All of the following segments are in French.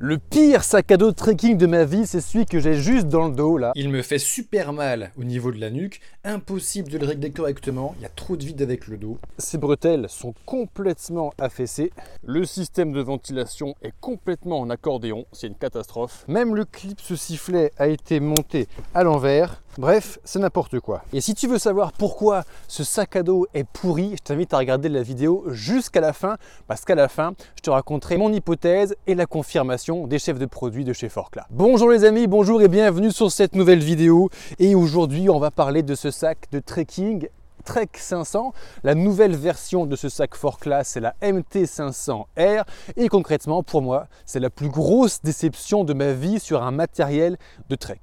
Le pire sac à dos de trekking de ma vie, c'est celui que j'ai juste dans le dos là. Il me fait super mal au niveau de la nuque, impossible de le régler correctement, il y a trop de vide avec le dos. Ces bretelles sont complètement affaissées. Le système de ventilation est complètement en accordéon, c'est une catastrophe. Même le clip ce sifflet a été monté à l'envers. Bref, c'est n'importe quoi. Et si tu veux savoir pourquoi ce sac à dos est pourri, je t'invite à regarder la vidéo jusqu'à la fin, parce qu'à la fin, je te raconterai mon hypothèse et la confirmation des chefs de produits de chez Forclaz. Bonjour les amis, bonjour et bienvenue sur cette nouvelle vidéo. Et aujourd'hui, on va parler de ce sac de trekking Trek 500. La nouvelle version de ce sac Forclaz, c'est la MT500R. Et concrètement, pour moi, c'est la plus grosse déception de ma vie sur un matériel de trek.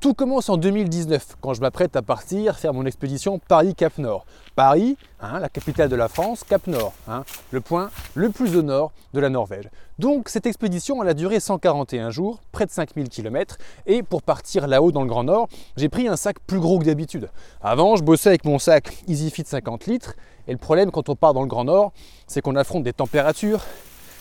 Tout commence en 2019 quand je m'apprête à partir faire mon expédition Paris-Cap Nord. Paris, hein, la capitale de la France, Cap Nord, hein, le point le plus au nord de la Norvège. Donc cette expédition elle a duré 141 jours, près de 5000 km, et pour partir là-haut dans le Grand Nord, j'ai pris un sac plus gros que d'habitude. Avant, je bossais avec mon sac EasyFit 50 litres, et le problème quand on part dans le Grand Nord, c'est qu'on affronte des températures,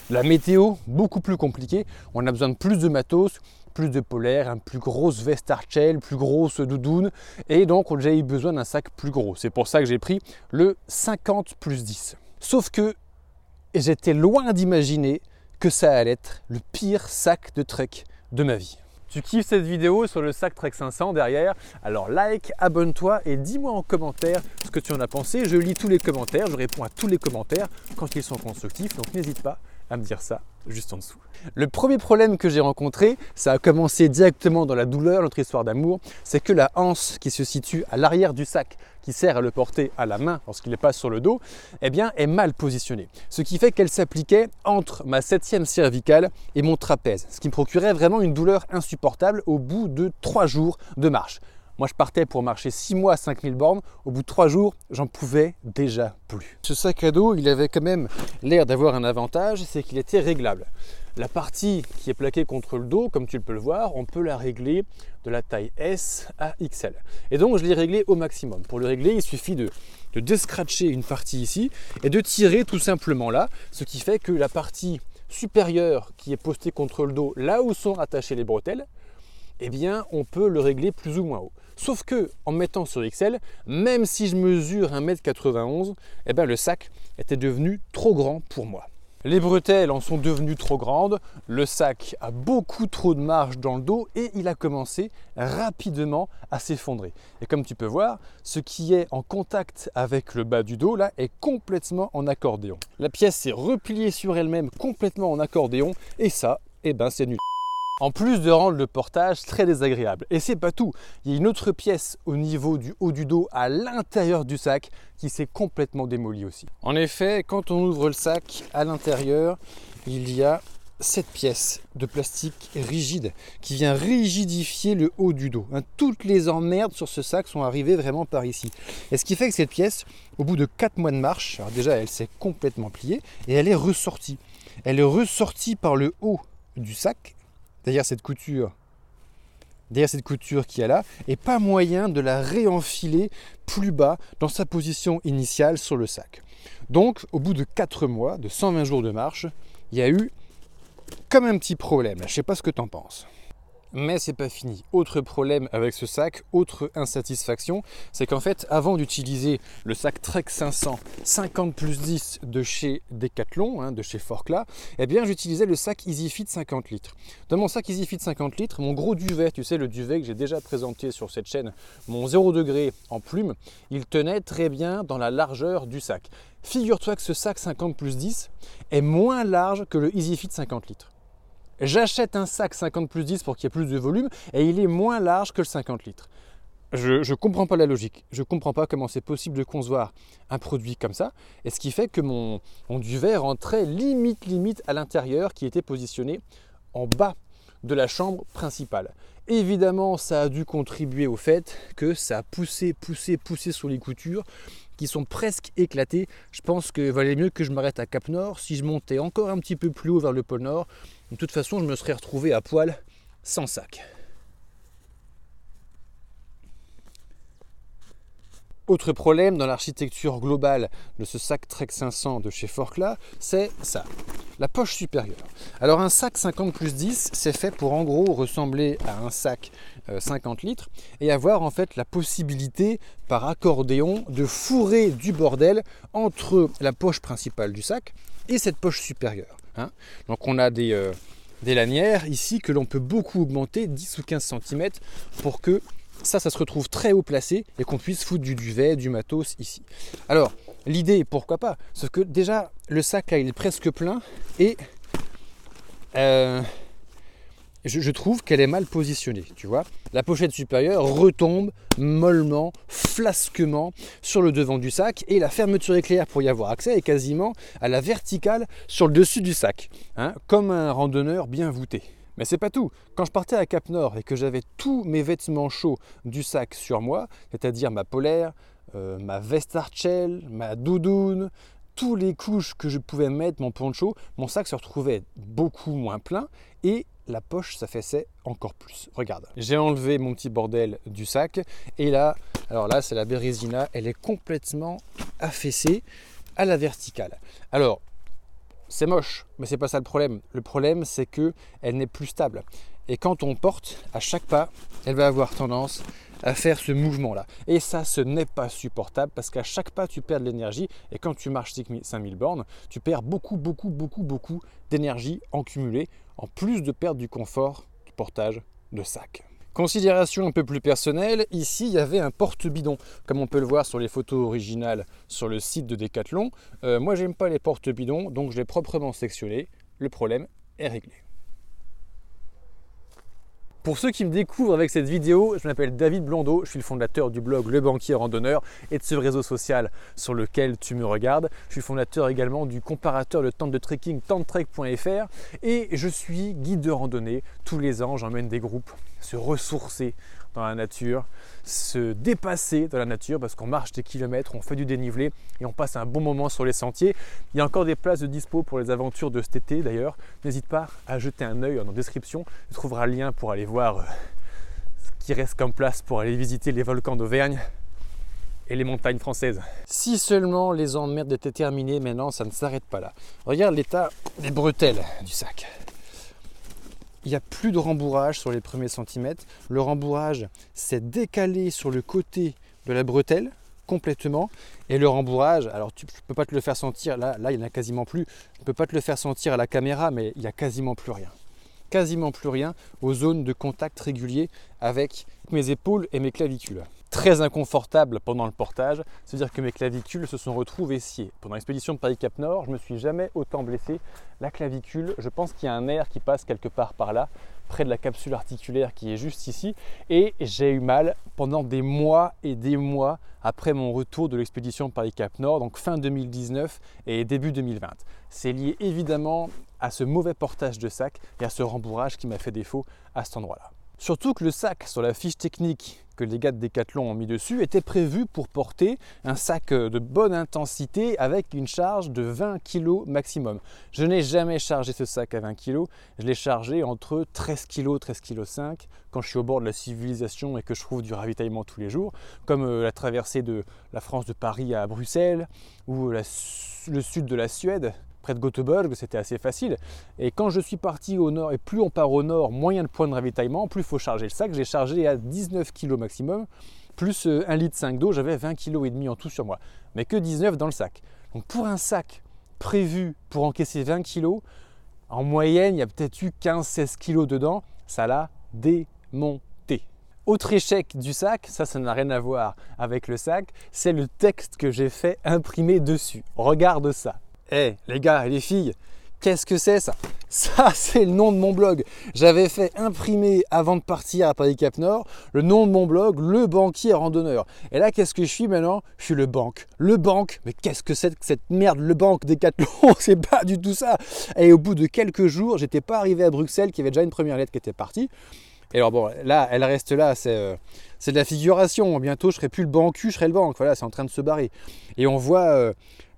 la météo beaucoup plus compliquée, on a besoin de plus de matos, plus de polaire, une plus grosse veste Archel, plus grosse doudoune, et donc j'ai eu besoin d'un sac plus gros. C'est pour ça que j'ai pris le 50 plus 10. Sauf que j'étais loin d'imaginer que ça allait être le pire sac de trek de ma vie. Tu kiffes cette vidéo sur le sac Trek 500 derrière Alors like, abonne-toi et dis-moi en commentaire ce que tu en as pensé. Je lis tous les commentaires, je réponds à tous les commentaires quand ils sont constructifs, donc n'hésite pas à me dire ça juste en dessous. Le premier problème que j'ai rencontré, ça a commencé directement dans la douleur, notre histoire d'amour, c'est que la hanse qui se situe à l'arrière du sac, qui sert à le porter à la main lorsqu'il est pas sur le dos, eh bien, est mal positionnée. Ce qui fait qu'elle s'appliquait entre ma septième cervicale et mon trapèze, ce qui me procurait vraiment une douleur insupportable au bout de trois jours de marche. Moi, je partais pour marcher 6 mois à 5000 bornes. Au bout de 3 jours, j'en pouvais déjà plus. Ce sac à dos, il avait quand même l'air d'avoir un avantage, c'est qu'il était réglable. La partie qui est plaquée contre le dos, comme tu peux le voir, on peut la régler de la taille S à XL. Et donc, je l'ai réglé au maximum. Pour le régler, il suffit de, de descratcher une partie ici et de tirer tout simplement là, ce qui fait que la partie supérieure qui est postée contre le dos, là où sont attachées les bretelles, eh bien, on peut le régler plus ou moins haut. Sauf que en mettant sur XL, même si je mesure 1m91, eh bien, le sac était devenu trop grand pour moi. Les bretelles en sont devenues trop grandes, le sac a beaucoup trop de marge dans le dos et il a commencé rapidement à s'effondrer. Et comme tu peux voir, ce qui est en contact avec le bas du dos là est complètement en accordéon. La pièce s'est repliée sur elle-même complètement en accordéon et ça, eh ben c'est nul en plus de rendre le portage très désagréable. Et c'est pas tout, il y a une autre pièce au niveau du haut du dos à l'intérieur du sac qui s'est complètement démolie aussi. En effet, quand on ouvre le sac à l'intérieur, il y a cette pièce de plastique rigide qui vient rigidifier le haut du dos. Hein, toutes les emmerdes sur ce sac sont arrivées vraiment par ici. Et ce qui fait que cette pièce, au bout de 4 mois de marche, alors déjà elle s'est complètement pliée et elle est ressortie. Elle est ressortie par le haut du sac derrière cette couture, derrière cette couture qui est là, et pas moyen de la réenfiler plus bas dans sa position initiale sur le sac. Donc, au bout de 4 mois, de 120 jours de marche, il y a eu comme un petit problème. Je ne sais pas ce que tu en penses. Mais c'est pas fini. Autre problème avec ce sac, autre insatisfaction, c'est qu'en fait, avant d'utiliser le sac Trek 500 50 plus 10 de chez Decathlon, hein, de chez Forclaz, eh bien j'utilisais le sac EasyFit 50 litres. Dans mon sac EasyFit 50 litres, mon gros duvet, tu sais, le duvet que j'ai déjà présenté sur cette chaîne, mon 0 degré en plume, il tenait très bien dans la largeur du sac. Figure-toi que ce sac 50 plus 10 est moins large que le EasyFit 50 litres. J'achète un sac 50 plus 10 pour qu'il y ait plus de volume et il est moins large que le 50 litres. Je ne comprends pas la logique. Je ne comprends pas comment c'est possible de concevoir un produit comme ça. Et ce qui fait que mon, mon duvet rentrait limite, limite à l'intérieur qui était positionné en bas de la chambre principale. Évidemment, ça a dû contribuer au fait que ça a poussé, poussé, poussé sur les coutures sont presque éclatées. Je pense qu'il valait mieux que je m'arrête à Cap Nord. Si je montais encore un petit peu plus haut vers le pôle Nord, de toute façon, je me serais retrouvé à poil sans sac. Autre problème dans l'architecture globale de ce sac Trek 500 de chez Forclaz, c'est ça, la poche supérieure. Alors un sac 50 plus 10, c'est fait pour en gros ressembler à un sac 50 euh, litres et avoir en fait la possibilité par accordéon de fourrer du bordel entre la poche principale du sac et cette poche supérieure. Hein. Donc on a des, euh, des lanières ici que l'on peut beaucoup augmenter, 10 ou 15 cm, pour que ça, ça se retrouve très haut placé et qu'on puisse foutre du duvet, du matos ici. Alors, l'idée, pourquoi pas? Sauf que déjà, le sac là, il est presque plein et euh, je, trouve qu'elle est mal positionnée, tu vois. La pochette supérieure retombe mollement, flasquement sur le devant du sac et la fermeture éclair pour y avoir accès est quasiment à la verticale sur le dessus du sac, hein, comme un randonneur bien voûté. Mais c'est pas tout. Quand je partais à Cap Nord et que j'avais tous mes vêtements chauds du sac sur moi, c'est-à-dire ma polaire, euh, ma veste Archel, ma doudoune, tous les couches que je pouvais mettre, mon poncho, mon sac se retrouvait beaucoup moins plein et la poche s'affaissait encore plus. Regarde, j'ai enlevé mon petit bordel du sac et là, alors là c'est la Bérésina, elle est complètement affaissée à la verticale. Alors c'est moche, mais c'est pas ça le problème. Le problème, c'est que elle n'est plus stable. Et quand on porte, à chaque pas, elle va avoir tendance à faire ce mouvement-là. Et ça, ce n'est pas supportable parce qu'à chaque pas, tu perds de l'énergie. Et quand tu marches 5000 bornes, tu perds beaucoup, beaucoup, beaucoup, beaucoup d'énergie en cumulé, en plus de perdre du confort du portage de sac. Considération un peu plus personnelle, ici il y avait un porte-bidon, comme on peut le voir sur les photos originales sur le site de Decathlon. Euh, moi j'aime pas les porte-bidons, donc je l'ai proprement sectionné. Le problème est réglé. Pour ceux qui me découvrent avec cette vidéo, je m'appelle David Blondeau, je suis le fondateur du blog Le Banquier Randonneur et de ce réseau social sur lequel tu me regardes. Je suis fondateur également du comparateur de tente de trekking tentrek.fr et je suis guide de randonnée. Tous les ans, j'emmène des groupes se ressourcer dans la nature, se dépasser dans la nature parce qu'on marche des kilomètres, on fait du dénivelé et on passe un bon moment sur les sentiers. Il y a encore des places de dispo pour les aventures de cet été d'ailleurs. N'hésite pas à jeter un œil en description. Tu trouveras le lien pour aller voir euh, ce qui reste comme place pour aller visiter les volcans d'Auvergne et les montagnes françaises. Si seulement les emmerdes étaient terminées, maintenant ça ne s'arrête pas là. Regarde l'état des bretelles du sac il n'y a plus de rembourrage sur les premiers centimètres. Le rembourrage s'est décalé sur le côté de la bretelle complètement. Et le rembourrage, alors tu ne peux pas te le faire sentir, là, là il n'y en a quasiment plus. Tu ne peux pas te le faire sentir à la caméra, mais il n'y a quasiment plus rien. Quasiment plus rien aux zones de contact régulier avec mes épaules et mes clavicules très inconfortable pendant le portage, c'est-à-dire que mes clavicules se sont retrouvées sciées. Pendant l'expédition de Paris-Cap Nord, je me suis jamais autant blessé. La clavicule, je pense qu'il y a un nerf qui passe quelque part par là, près de la capsule articulaire qui est juste ici, et j'ai eu mal pendant des mois et des mois après mon retour de l'expédition Paris-Cap Nord, donc fin 2019 et début 2020. C'est lié évidemment à ce mauvais portage de sac et à ce rembourrage qui m'a fait défaut à cet endroit-là. Surtout que le sac sur la fiche technique les gars de Decathlon ont mis dessus était prévu pour porter un sac de bonne intensité avec une charge de 20 kg maximum. Je n'ai jamais chargé ce sac à 20 kg, je l'ai chargé entre 13 kg, 13 kg 5 quand je suis au bord de la civilisation et que je trouve du ravitaillement tous les jours, comme euh, la traversée de la France de Paris à Bruxelles ou le sud de la Suède de Göteborg, c'était assez facile. Et quand je suis parti au nord, et plus on part au nord, a de points de ravitaillement, plus il faut charger le sac. J'ai chargé à 19 kg maximum, plus 1 euh, litre 5 d'eau, j'avais 20 kg et demi en tout sur moi. Mais que 19 dans le sac. Donc pour un sac prévu pour encaisser 20 kg, en moyenne, il y a peut-être eu 15-16 kg dedans. Ça l'a démonté. Autre échec du sac, ça, ça n'a rien à voir avec le sac, c'est le texte que j'ai fait imprimer dessus. Regarde ça. Eh les gars et les filles, qu'est-ce que c'est ça? Ça c'est le nom de mon blog. J'avais fait imprimer avant de partir à Paris Cap Nord le nom de mon blog, le banquier randonneur. Et là qu'est-ce que je suis maintenant? Je suis le banque. Le banque, mais qu'est-ce que c'est que cette merde Le banque Decathlon, c'est pas du tout ça. Et au bout de quelques jours, j'étais pas arrivé à Bruxelles, qui avait déjà une première lettre qui était partie. Et alors bon, là, elle reste là, c'est euh, de la figuration. Bientôt, je serai plus le bancu, je serai le banque. Voilà, c'est en train de se barrer. Et on voit euh,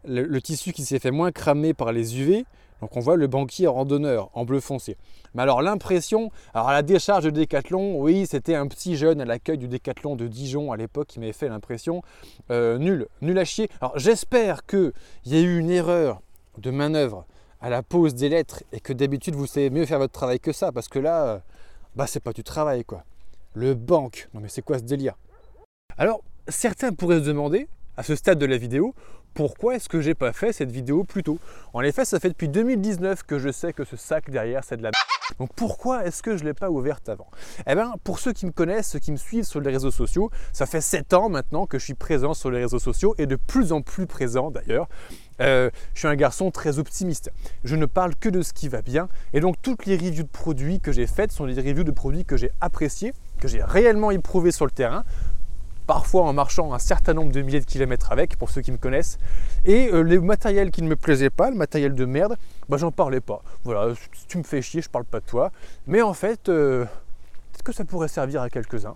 le, tissu qui s'est fait moins cramer par les UV, Donc on voit le banquier randonneur en bleu foncé. Mais alors l'impression, alors la décharge de Décathlon, oui, c'était un petit jeune à l'accueil du Décathlon de Dijon à l'époque qui m'avait fait l'impression euh, nul, nul à chier. Alors j'espère qu'il y a eu une erreur de manœuvre à la pose des lettres et que d'habitude vous savez mieux faire votre travail que ça parce que là, euh, bah c'est pas du travail quoi. Le banque, non mais c'est quoi ce délire? Alors certains pourraient se demander à ce stade de la vidéo pourquoi est-ce que j'ai pas fait cette vidéo plus tôt En effet, ça fait depuis 2019 que je sais que ce sac derrière c'est de la merde. Donc pourquoi est-ce que je ne l'ai pas ouverte avant? Eh bien, pour ceux qui me connaissent, ceux qui me suivent sur les réseaux sociaux, ça fait 7 ans maintenant que je suis présent sur les réseaux sociaux et de plus en plus présent d'ailleurs. Euh, je suis un garçon très optimiste. Je ne parle que de ce qui va bien. Et donc toutes les reviews de produits que j'ai faites sont des reviews de produits que j'ai appréciés, que j'ai réellement éprouvés sur le terrain parfois en marchant un certain nombre de milliers de kilomètres avec, pour ceux qui me connaissent. Et euh, les matériels qui ne me plaisaient pas, le matériel de merde, bah, j'en parlais pas. Voilà, tu me fais chier, je parle pas de toi. Mais en fait, euh, peut-être que ça pourrait servir à quelques-uns.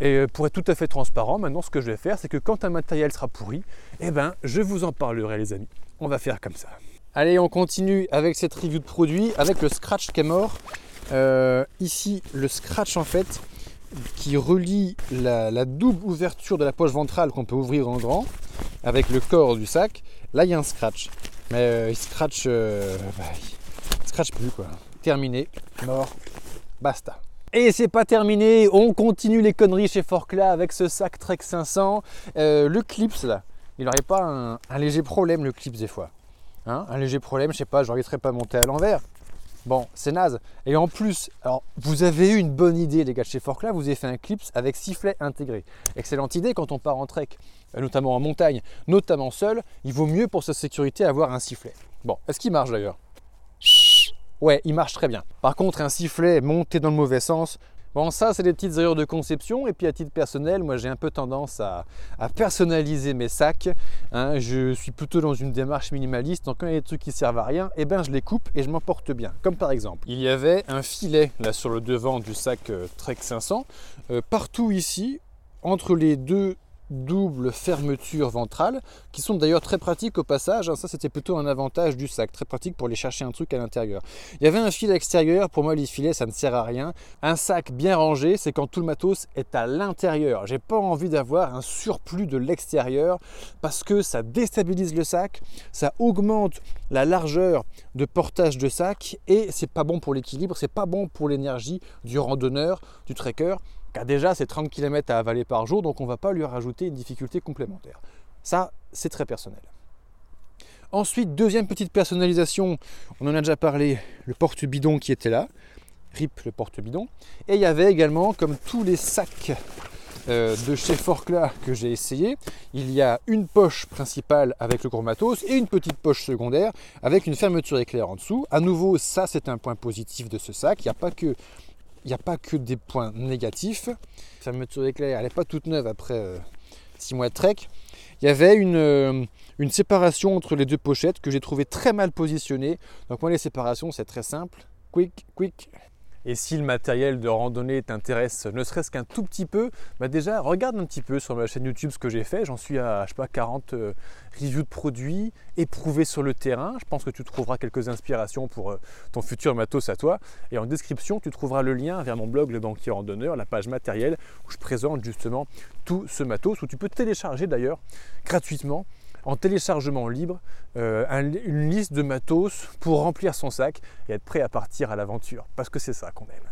Et euh, pour être tout à fait transparent, maintenant ce que je vais faire, c'est que quand un matériel sera pourri, eh ben, je vous en parlerai les amis. On va faire comme ça. Allez, on continue avec cette review de produit, avec le scratch qui mort. ici, le scratch en fait, qui relie la, double ouverture de la poche ventrale qu'on peut ouvrir en grand avec le corps du sac. Là, il y a un scratch. Mais euh, il scratch, euh, bah, scratch plus quoi. Terminé, mort, basta. Et c'est pas terminé, on continue les conneries chez Forcla avec ce sac Trek 500. Euh, le clips là, il n'aurait pas un, léger problème le clips des fois. Hein un léger problème, je sais pas, je ne pas monter à l'envers. Bon, c'est naze. Et en plus, alors vous avez eu une bonne idée, les gars de chez Forclaz, vous avez fait un clips avec sifflet intégré. Excellente idée quand on part en trek, euh, notamment en montagne, notamment seul, il vaut mieux pour sa sécurité avoir un sifflet. Bon, est-ce qu'il marche d'ailleurs? Ouais, il marche très bien. Par contre, un sifflet monté dans le mauvais sens, Bon, ça, c'est des petites erreurs de conception. Et puis, à titre personnel, moi, j'ai un peu tendance à, personnaliser mes sacs. Hein. je suis plutôt dans une démarche minimaliste. Donc, quand il y a des trucs qui servent à rien, eh ben, je les coupe et je m'en porte bien. Comme par exemple, il y avait un filet là sur le devant du sac euh, Trek 500. Euh, partout ici, entre les deux double fermeture ventrale, qui sont d'ailleurs très pratiques au passage. Hein. Ça, c'était plutôt un avantage du sac, très pratique pour aller chercher un truc à l'intérieur. Il y avait un fil extérieur. Pour moi, les filets, ça ne sert à rien. Un sac bien rangé, c'est quand tout le matos est à l'intérieur. J'ai pas envie d'avoir un surplus de l'extérieur parce que ça déstabilise le sac, ça augmente la largeur de portage de sac et c'est pas bon pour l'équilibre, c'est pas bon pour l'énergie du randonneur, du trekker car déjà c'est 30 km à avaler par jour, donc on ne va pas lui rajouter une difficulté complémentaire. Ça, c'est très personnel. Ensuite, deuxième petite personnalisation, on en a déjà parlé, le porte-bidon qui était là, RIP le porte-bidon. Et il y avait également, comme tous les sacs euh, de chez Forcla que j'ai essayé, il y a une poche principale avec le gros et une petite poche secondaire avec une fermeture éclair en dessous. À nouveau, ça c'est un point positif de ce sac. Il n'y a pas que il n'y a pas que des points négatifs. La fermeture éclair, elle n'est pas toute neuve après 6 euh, mois de trek. Il y avait une, euh, une séparation entre les deux pochettes que j'ai trouvé très mal positionnée. Donc moi les séparations c'est très simple. Quick, quick, et si le matériel de randonnée t'intéresse ne serait-ce qu'un tout petit peu, bah déjà regarde un petit peu sur ma chaîne YouTube ce que j'ai fait. J'en suis à je sais pas 40 euh, reviews de produits éprouvés sur le terrain. Je pense que tu trouveras quelques inspirations pour euh, ton futur matos à toi. Et en description, tu trouveras le lien vers mon blog Le Banquier Randonneur, la page matériel où je présente justement tout ce matos où tu peux télécharger d'ailleurs gratuitement en téléchargement libre euh, une liste de matos pour remplir son sac et être prêt à partir à l'aventure. Parce que c'est ça qu'on aime.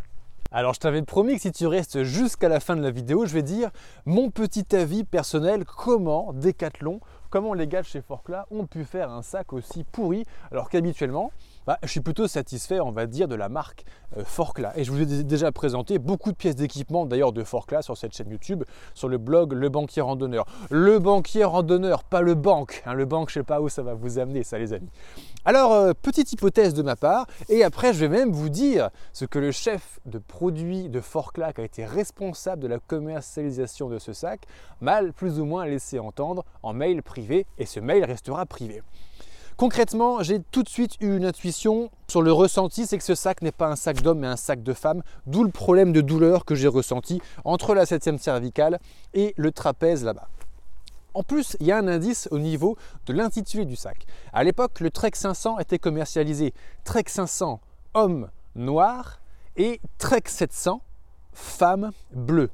Alors je t'avais promis que si tu restes jusqu'à la fin de la vidéo, je vais dire mon petit avis personnel, comment Decathlon, comment les gars de chez Forclaz ont pu faire un sac aussi pourri alors qu'habituellement bah, je suis plutôt satisfait, on va dire, de la marque euh, Forclaz. Et je vous ai déjà présenté beaucoup de pièces d'équipement, d'ailleurs, de Forclaz sur cette chaîne YouTube, sur le blog Le Banquier Randonneur. Le Banquier Randonneur, pas le banque. Hein, le banque, je sais pas où ça va vous amener, ça, les amis. Alors, euh, petite hypothèse de ma part, et après, je vais même vous dire ce que le chef de produit de Forclaz, qui a été responsable de la commercialisation de ce sac, m'a plus ou moins laissé entendre en mail privé, et ce mail restera privé. Concrètement, j'ai tout de suite eu une intuition sur le ressenti, c'est que ce sac n'est pas un sac d'homme mais un sac de femme, d'où le problème de douleur que j'ai ressenti entre la septième cervicale et le trapèze là-bas. En plus, il y a un indice au niveau de l'intitulé du sac. À l'époque, le Trek 500 était commercialisé Trek 500 homme noir et Trek 700 femme bleue.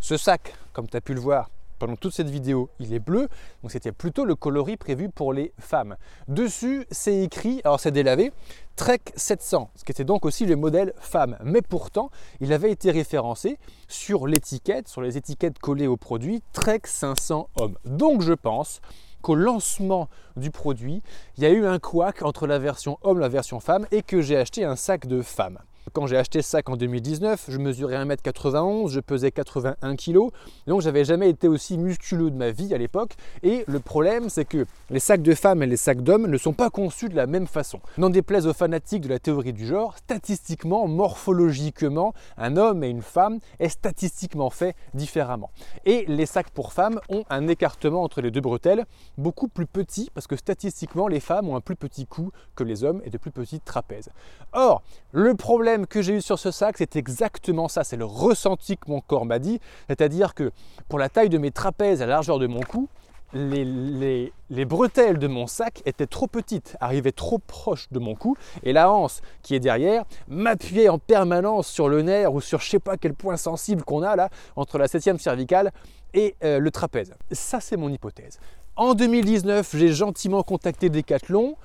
Ce sac, comme tu as pu le voir, pendant toute cette vidéo, il est bleu, donc c'était plutôt le coloris prévu pour les femmes. Dessus, c'est écrit, alors c'est délavé, Trek 700, ce qui était donc aussi le modèle femme. Mais pourtant, il avait été référencé sur l'étiquette, sur les étiquettes collées au produit, Trek 500 hommes. Donc je pense qu'au lancement du produit, il y a eu un couac entre la version homme et la version femme et que j'ai acheté un sac de femme. Quand j'ai acheté ce sac en 2019, je mesurais 1m91, je pesais 81 kg, donc j'avais jamais été aussi musculeux de ma vie à l'époque. Et le problème, c'est que les sacs de femmes et les sacs d'hommes ne sont pas conçus de la même façon. N'en déplaise aux fanatiques de la théorie du genre, statistiquement, morphologiquement, un homme et une femme est statistiquement fait différemment. Et les sacs pour femmes ont un écartement entre les deux bretelles beaucoup plus petit parce que statistiquement, les femmes ont un plus petit cou que les hommes et de plus petites trapèzes. Or, le problème que j'ai eu sur ce sac, c'est exactement ça, c'est le ressenti que mon corps m'a dit, c'est-à-dire que pour la taille de mes trapèzes à la largeur de mon cou, les, bretelles de mon sac étaient trop petites, arrivaient trop proches de mon cou, et la hanse qui est derrière m'appuyait en permanence sur le nerf ou sur je sais pas quel point sensible qu'on a là entre la septième cervicale et euh, le trapèze. Ça c'est mon hypothèse. En 2019, j'ai gentiment contacté Decathlon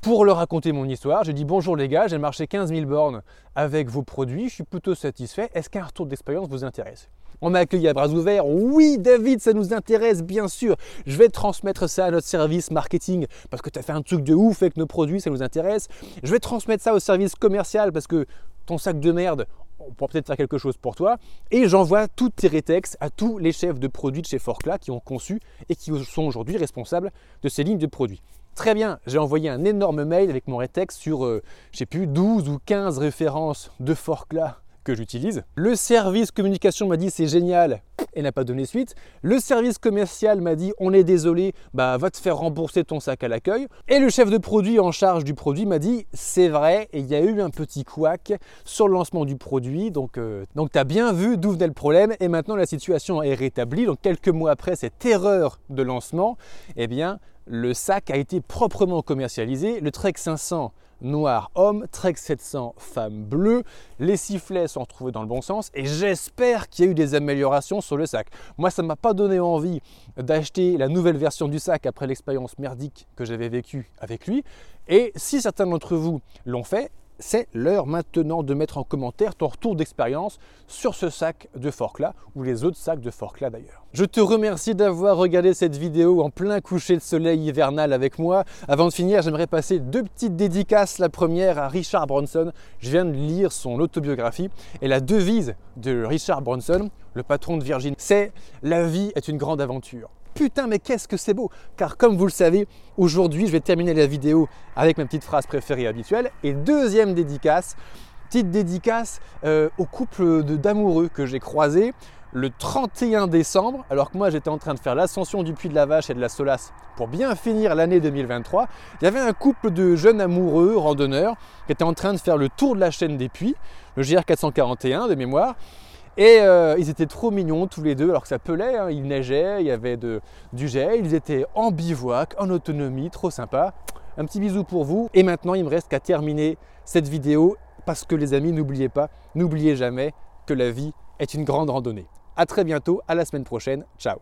pour leur raconter mon histoire. J'ai dit bonjour les gars, j'ai marché 15 000 bornes avec vos produits, je suis plutôt satisfait. Est-ce qu'un retour d'expérience vous intéresse? On m'a accueilli à bras ouverts. Oui, David, ça nous intéresse, bien sûr. Je vais transmettre ça à notre service marketing parce que tu as fait un truc de ouf avec nos produits, ça nous intéresse. Je vais transmettre ça au service commercial parce que ton sac de merde, on pourra peut-être faire quelque chose pour toi. Et j'envoie toutes tes rétextes à tous les chefs de produits de chez Forclaz qui ont conçu et qui sont aujourd'hui responsables de ces lignes de produits. Très bien, j'ai envoyé un énorme mail avec mon rétex sur, euh, je sais plus, 12 ou 15 références de Forclaz que j'utilise. Le service communication m'a dit c'est génial et n'a pas donné suite. Le service commercial m'a dit on est désolé, bah va te faire rembourser ton sac à l'accueil. Et le chef de produit en charge du produit m'a dit c'est vrai et il y a eu un petit couac sur le lancement du produit. Donc, euh, donc tu as bien vu d'où venait le problème et maintenant la situation est rétablie. Donc quelques mois après cette erreur de lancement, eh bien le sac a été proprement commercialisé. Le Trek 500 noir homme, Trek 700 femme bleue. Les sifflets sont retrouvés dans le bon sens et j'espère qu'il y a eu des améliorations sur le sac. Moi, ça ne m'a pas donné envie d'acheter la nouvelle version du sac après l'expérience merdique que j'avais vécue avec lui. Et si certains d'entre vous l'ont fait, c'est l'heure maintenant de mettre en commentaire ton retour d'expérience sur ce sac de Forclaz ou les autres sacs de Forclaz d'ailleurs. Je te remercie d'avoir regardé cette vidéo en plein coucher de soleil hivernal avec moi. Avant de finir, j'aimerais passer deux petites dédicaces. La première à Richard Bronson. Je viens de lire son autobiographie et la devise de Richard Bronson, le patron de Virgin, c'est La vie est une grande aventure putain, mais qu'est-ce que c'est beau. Car comme vous le savez, aujourd'hui, je vais terminer la vidéo avec ma petite phrase préférée habituelle. Et deuxième dédicace, petite dédicace euh, au couple d'amoureux que j'ai croisé le 31 décembre, alors que moi j'étais en train de faire l'ascension du Puy de la Vache et de la Solace pour bien finir l'année 2023, il y avait un couple de jeunes amoureux randonneurs qui étaient en train de faire le tour de la chaîne des puits, le GR 441 de mémoire, et euh, ils étaient trop mignons tous les deux, alors que ça pelait, hein. il neigeait, il y avait du gel, ils étaient en bivouac, en autonomie, trop sympa. Un petit bisou pour vous. Et maintenant, il me reste qu'à terminer cette vidéo parce que les amis, n'oubliez pas, n'oubliez jamais que la vie est une grande randonnée. A très bientôt, à la semaine prochaine. Ciao